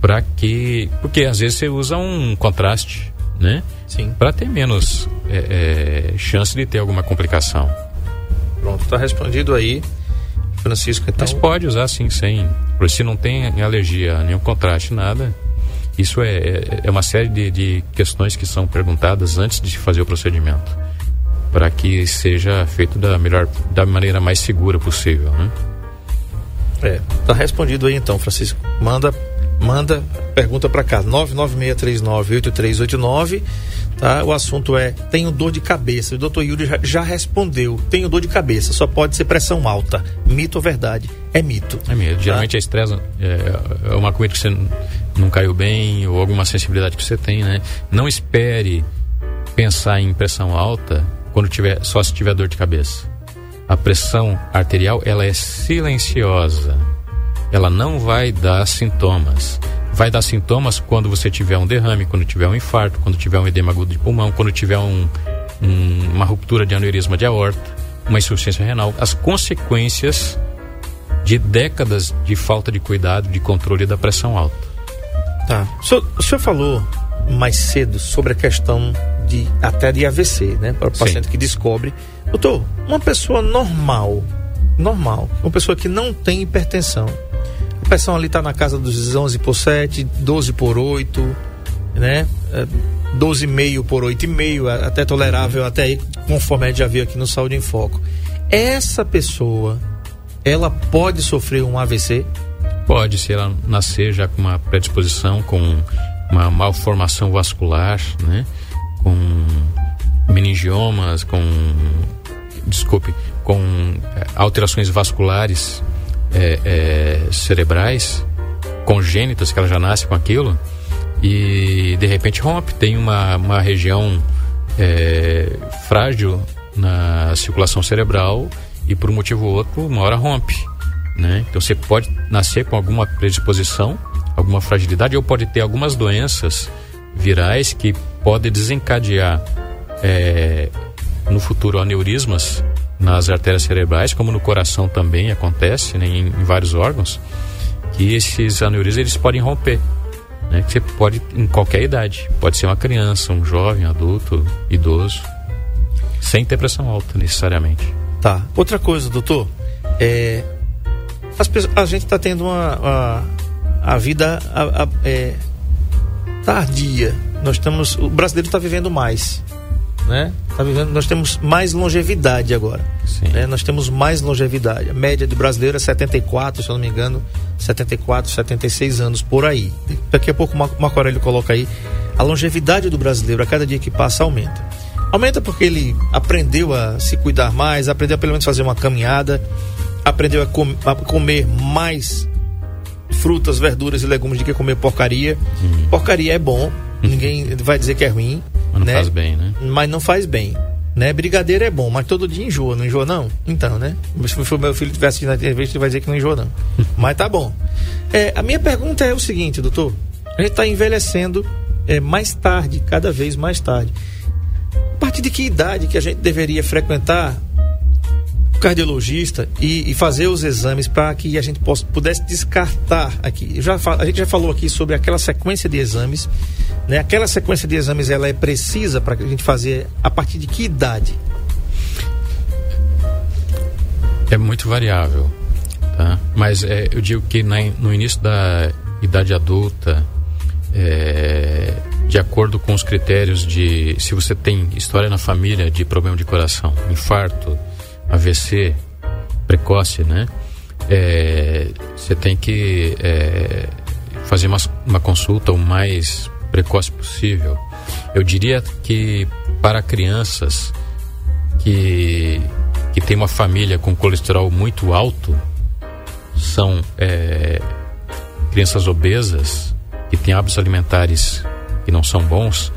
para que. Porque às vezes você usa um contraste, né? Sim. Para ter menos é, é, chance de ter alguma complicação. Pronto, está respondido aí, Francisco. Então... Mas pode usar sim, sem. Se não tem alergia, nenhum contraste, nada. Isso é, é, é uma série de, de questões que são perguntadas antes de fazer o procedimento. Para que seja feito da melhor, da maneira mais segura possível, né? É, tá respondido aí então, Francisco. Manda, manda pergunta para cá, 996398389, tá? O assunto é, tenho dor de cabeça. O doutor Yuri já, já, respondeu, tenho dor de cabeça, só pode ser pressão alta. Mito ou verdade? É mito. É mito. Tá? Geralmente a estresse é, é uma coisa que você não caiu bem ou alguma sensibilidade que você tem, né? Não espere pensar em pressão alta quando tiver, só se tiver dor de cabeça a pressão arterial ela é silenciosa. Ela não vai dar sintomas. Vai dar sintomas quando você tiver um derrame, quando tiver um infarto, quando tiver um edema agudo de pulmão, quando tiver um, um, uma ruptura de aneurisma de aorta, uma insuficiência renal. As consequências de décadas de falta de cuidado, de controle da pressão alta. Tá. O senhor, o senhor falou mais cedo sobre a questão de até de AVC, né? Para o paciente Sim. que descobre Doutor, uma pessoa normal, normal, uma pessoa que não tem hipertensão, a pressão ali está na casa dos 11 por 7, 12 por 8, né? 12,5 é, por 8,5, até tolerável, até aí, conforme a gente já viu aqui no Saúde em Foco. Essa pessoa, ela pode sofrer um AVC? Pode, se ela nascer já com uma predisposição, com uma malformação vascular, né? Com meningiomas, com desculpe, com é, alterações vasculares é, é, cerebrais congênitas, que ela já nasce com aquilo, e de repente rompe, tem uma, uma região é, frágil na circulação cerebral e por um motivo ou outro uma hora rompe. Né? Então você pode nascer com alguma predisposição, alguma fragilidade, ou pode ter algumas doenças virais que podem desencadear é, no futuro aneurismas nas artérias cerebrais, como no coração também acontece, né, em, em, vários órgãos, que esses aneurismas eles podem romper. Né, que você pode em qualquer idade, pode ser uma criança, um jovem, adulto, idoso, sem ter pressão alta necessariamente. Tá. Outra coisa, doutor, é, pessoas, a gente está tendo uma, uma, a vida a, a, é, tardia. Nós estamos, o brasileiro está vivendo mais né? Tá vivendo, nós temos mais longevidade agora. Né? Nós temos mais longevidade. A média do brasileiro é 74, se eu não me engano, 74, 76 anos por aí. Daqui a pouco o Marco Aurélio coloca aí. A longevidade do brasileiro a cada dia que passa aumenta. Aumenta porque ele aprendeu a se cuidar mais, aprendeu a pelo menos fazer uma caminhada, aprendeu a, com, a comer mais frutas, verduras e legumes do que comer porcaria. Porcaria é bom, ninguém vai dizer que é ruim. Mas não né? faz bem, né? Mas não faz bem. Né? Brigadeiro é bom, mas todo dia enjoa, não enjoa não? Então, né? Se o meu filho tivesse aqui na entrevista, ele vai dizer que não enjoa não. mas tá bom. É, a minha pergunta é o seguinte, doutor. A gente está envelhecendo é, mais tarde, cada vez mais tarde. A partir de que idade que a gente deveria frequentar cardiologista e, e fazer os exames para que a gente possa, pudesse descartar aqui? Já, a gente já falou aqui sobre aquela sequência de exames né? Aquela sequência de exames ela é precisa para a gente fazer a partir de que idade? É muito variável, tá? Mas é, eu digo que na, no início da idade adulta, é, de acordo com os critérios de se você tem história na família de problema de coração, infarto, AVC precoce, né? É, você tem que é, fazer uma, uma consulta o mais precoce possível. Eu diria que para crianças que, que têm uma família com colesterol muito alto, são é, crianças obesas, que têm hábitos alimentares que não são bons,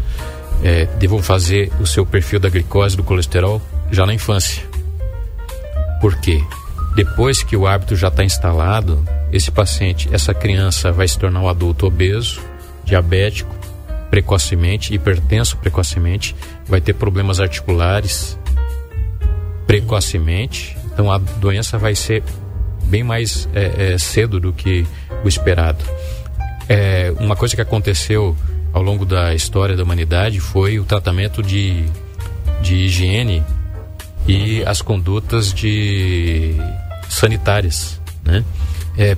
é, devam fazer o seu perfil da glicose, do colesterol, já na infância. Por quê? Depois que o hábito já está instalado, esse paciente, essa criança vai se tornar um adulto obeso, diabético, precocemente, hipertenso precocemente, vai ter problemas articulares precocemente. Então a doença vai ser bem mais é, é, cedo do que o esperado. É, uma coisa que aconteceu ao longo da história da humanidade foi o tratamento de, de higiene e as condutas de sanitárias, né? É,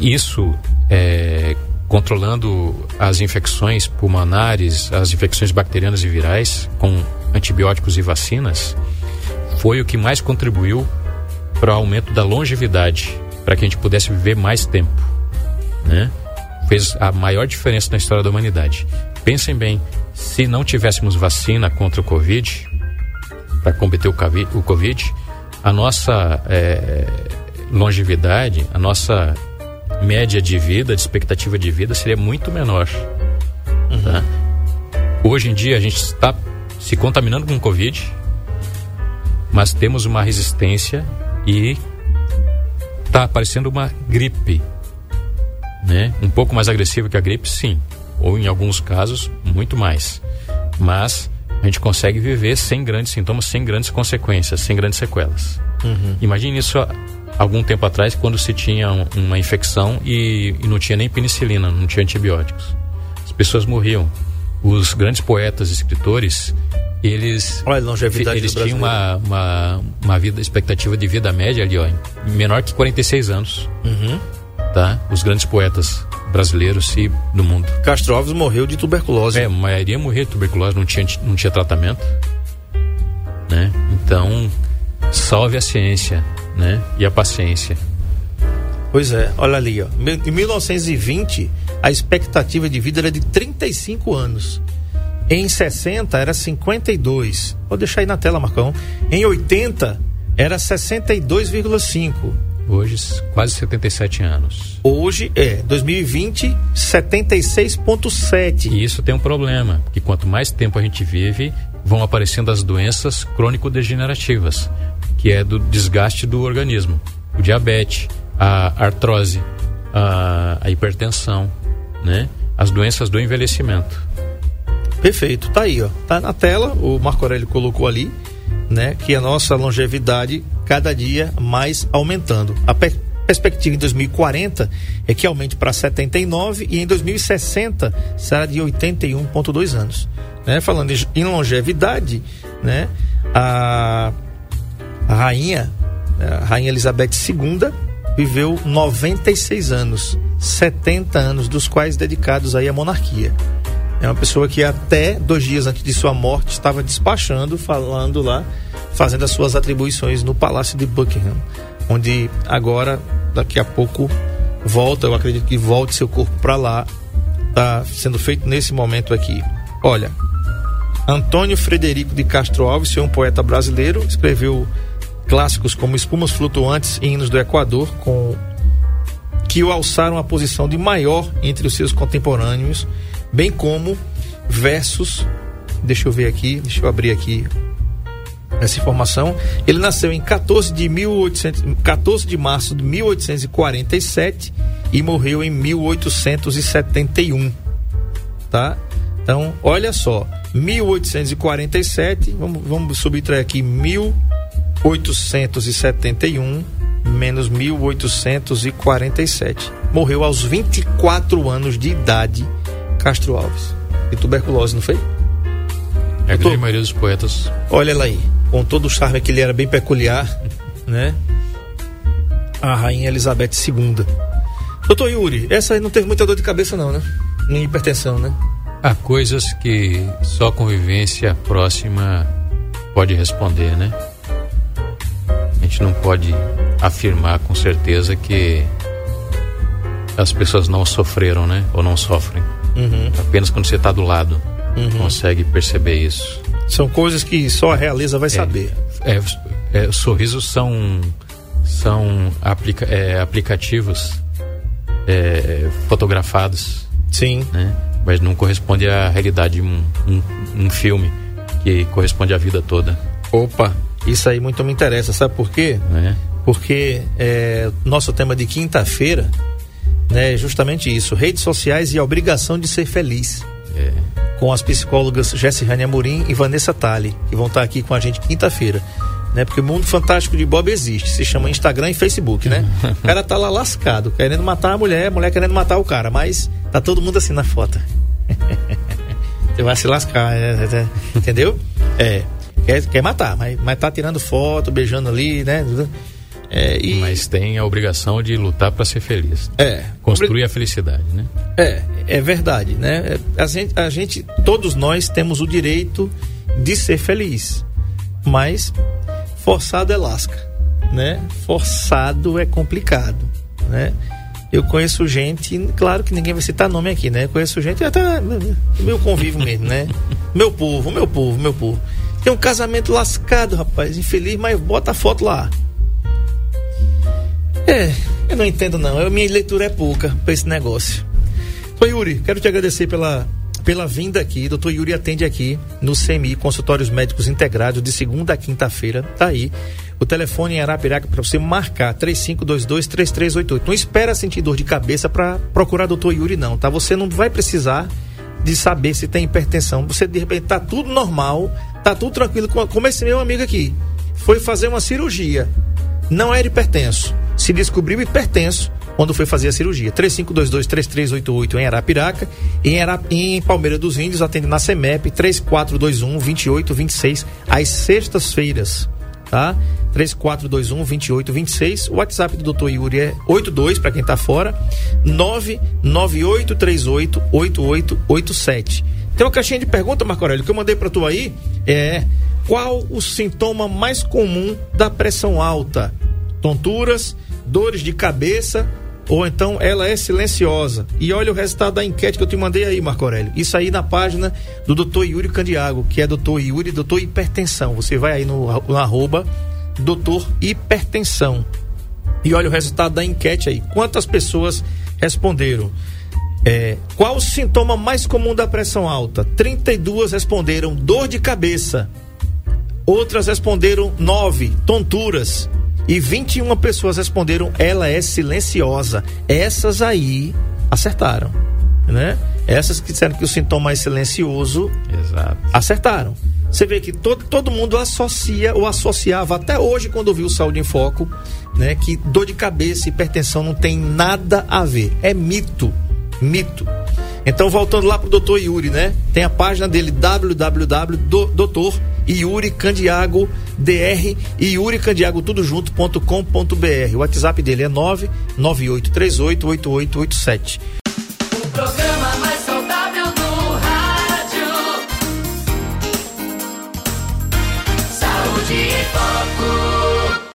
isso é, controlando as infecções pulmonares, as infecções bacterianas e virais com antibióticos e vacinas, foi o que mais contribuiu para o aumento da longevidade, para que a gente pudesse viver mais tempo, né? Fez a maior diferença na história da humanidade. Pensem bem, se não tivéssemos vacina contra o Covid, para combater o Covid, a nossa é, longevidade, a nossa média de vida, de expectativa de vida seria muito menor. Uhum. Tá? Hoje em dia a gente está se contaminando com Covid, mas temos uma resistência e está aparecendo uma gripe, né? Um pouco mais agressiva que a gripe, sim, ou em alguns casos muito mais. Mas a gente consegue viver sem grandes sintomas, sem grandes consequências, sem grandes sequelas. Uhum. Imagine isso algum tempo atrás, quando se tinha uma infecção e, e, não tinha nem penicilina, não tinha antibióticos. As pessoas morriam. Os grandes poetas, escritores, eles, Olha, longevidade eles tinham uma, uma, uma, vida, expectativa de vida média ali, ó, menor que 46 anos. Uhum. Tá? Os grandes poetas brasileiros e do mundo. Castro Alves morreu de tuberculose. É, a maioria morreu de tuberculose, não tinha, não tinha tratamento. Né? Então, salve a ciência né? e a paciência. Pois é, olha ali, ó. Em 1920, a expectativa de vida era de 35 anos. Em 60 era 52. Vou deixar aí na tela, Marcão. Em 80 era 62,5. Hoje, quase 77 anos. Hoje é 2020, 76,7. E isso tem um problema, que quanto mais tempo a gente vive, vão aparecendo as doenças crônico-degenerativas, que é do desgaste do organismo. O diabetes, a artrose, a, a hipertensão, né? As doenças do envelhecimento. Perfeito, tá aí, ó. Tá na tela, o Marco Aurélio colocou ali né, que a nossa longevidade cada dia mais aumentando. A per perspectiva em 2040 é que aumente para 79 e em 2060 será de 81,2 anos. Né? Falando em longevidade, né, a, a rainha, a rainha Elizabeth II viveu 96 anos, 70 anos dos quais dedicados aí à monarquia. É uma pessoa que até dois dias antes de sua morte estava despachando, falando lá, fazendo as suas atribuições no Palácio de Buckingham, onde agora, daqui a pouco, volta, eu acredito que volte seu corpo para lá, está sendo feito nesse momento aqui. Olha, Antônio Frederico de Castro Alves foi um poeta brasileiro, escreveu clássicos como Espumas Flutuantes e Hinos do Equador, com que o alçaram a posição de maior entre os seus contemporâneos bem como versos. Deixa eu ver aqui, deixa eu abrir aqui essa informação. Ele nasceu em 14 de, 1800, 14 de março de 1847 e morreu em 1871. Tá? Então, olha só, 1847, vamos, vamos subtrair aqui 1871 menos 1847. Morreu aos 24 anos de idade Castro Alves. E tuberculose, não foi? É a grande maioria dos poetas. Olha ela aí, com todo o charme que ele era bem peculiar, né? A rainha Elizabeth II. Doutor Yuri, essa aí não teve muita dor de cabeça não, né? Nem hipertensão, né? Há coisas que só convivência próxima pode responder, né? A gente não pode afirmar com certeza que as pessoas não sofreram, né? Ou não sofrem. Uhum. Apenas quando você está do lado uhum. consegue perceber isso. São coisas que só a realeza vai é, saber. É, é, sorrisos são são aplica, é, aplicativos é, fotografados. Sim. Né? mas não corresponde à realidade de um, um, um filme que corresponde à vida toda. Opa, isso aí muito me interessa, sabe por quê? Né? Porque é, nosso tema de quinta-feira né, é justamente isso: redes sociais e a obrigação de ser feliz. É. Com as psicólogas Jessirane Amorim e Vanessa Tali, que vão estar aqui com a gente quinta-feira. Né, porque o mundo fantástico de Bob existe, se chama Instagram e Facebook, né? O cara tá lá lascado, querendo matar a mulher, a mulher querendo matar o cara, mas tá todo mundo assim na foto. Você vai se lascar, é, é, é, entendeu? É. Quer, quer matar, mas, mas tá tirando foto, beijando ali, né? É, e, Mas tem a obrigação de lutar para ser feliz. é, Construir a felicidade, né? É, é verdade, né? A gente, a gente, todos nós temos o direito de ser feliz, mas forçado é lasca, né? Forçado é complicado, né? Eu conheço gente, claro que ninguém vai citar nome aqui, né? Eu conheço gente até meu convívio mesmo, né? Meu povo, meu povo, meu povo. Tem um casamento lascado, rapaz, infeliz, mas bota a foto lá. É, eu não entendo não. Eu, minha leitura é pouca pra esse negócio. Ô Yuri, quero te agradecer pela, pela vinda aqui. Doutor Yuri atende aqui no CMI, Consultórios Médicos Integrados, de segunda a quinta-feira. Tá aí. O telefone em Arapiraca para você marcar 3522-3388. Não espera sentir dor de cabeça para procurar doutor Yuri, não, tá? Você não vai precisar de saber se tem hipertensão. Você de repente tá tudo normal, tá tudo tranquilo, como esse meu amigo aqui. Foi fazer uma cirurgia. Não era hipertenso. Se descobriu hipertenso quando foi fazer a cirurgia. 3522-3388 em Arapiraca. Ara... em Palmeira dos Índios, atende na CEMEP 3421-2826, às sextas-feiras. Tá? 3421-2826. O WhatsApp do Dr. Yuri é 82, para quem tá fora, 998388887. Tem uma caixinha de pergunta, Marco Aurélio, que eu mandei para tu aí. É qual o sintoma mais comum da pressão alta? Tonturas, dores de cabeça ou então ela é silenciosa. E olha o resultado da enquete que eu te mandei aí, Marco Aurélio. Isso aí na página do Dr. Yuri Candiago, que é Dr. Yuri, Dr. Hipertensão. Você vai aí no, no arroba Dr. Hipertensão. E olha o resultado da enquete aí. Quantas pessoas responderam? É, qual o sintoma mais comum da pressão alta? 32 responderam dor de cabeça. Outras responderam 9, tonturas. E 21 pessoas responderam ela é silenciosa. Essas aí acertaram, né? Essas que disseram que o sintoma é silencioso, Exato. acertaram. Você vê que todo, todo mundo associa ou associava até hoje quando viu o Saúde em Foco, né, que dor de cabeça e hipertensão não tem nada a ver. É mito, mito. Então voltando lá pro Dr. Yuri, né? Tem a página dele www.doutor Yuri Candiago DR e Yuri Candiago tudo junto.com.br. O WhatsApp dele é 998388887.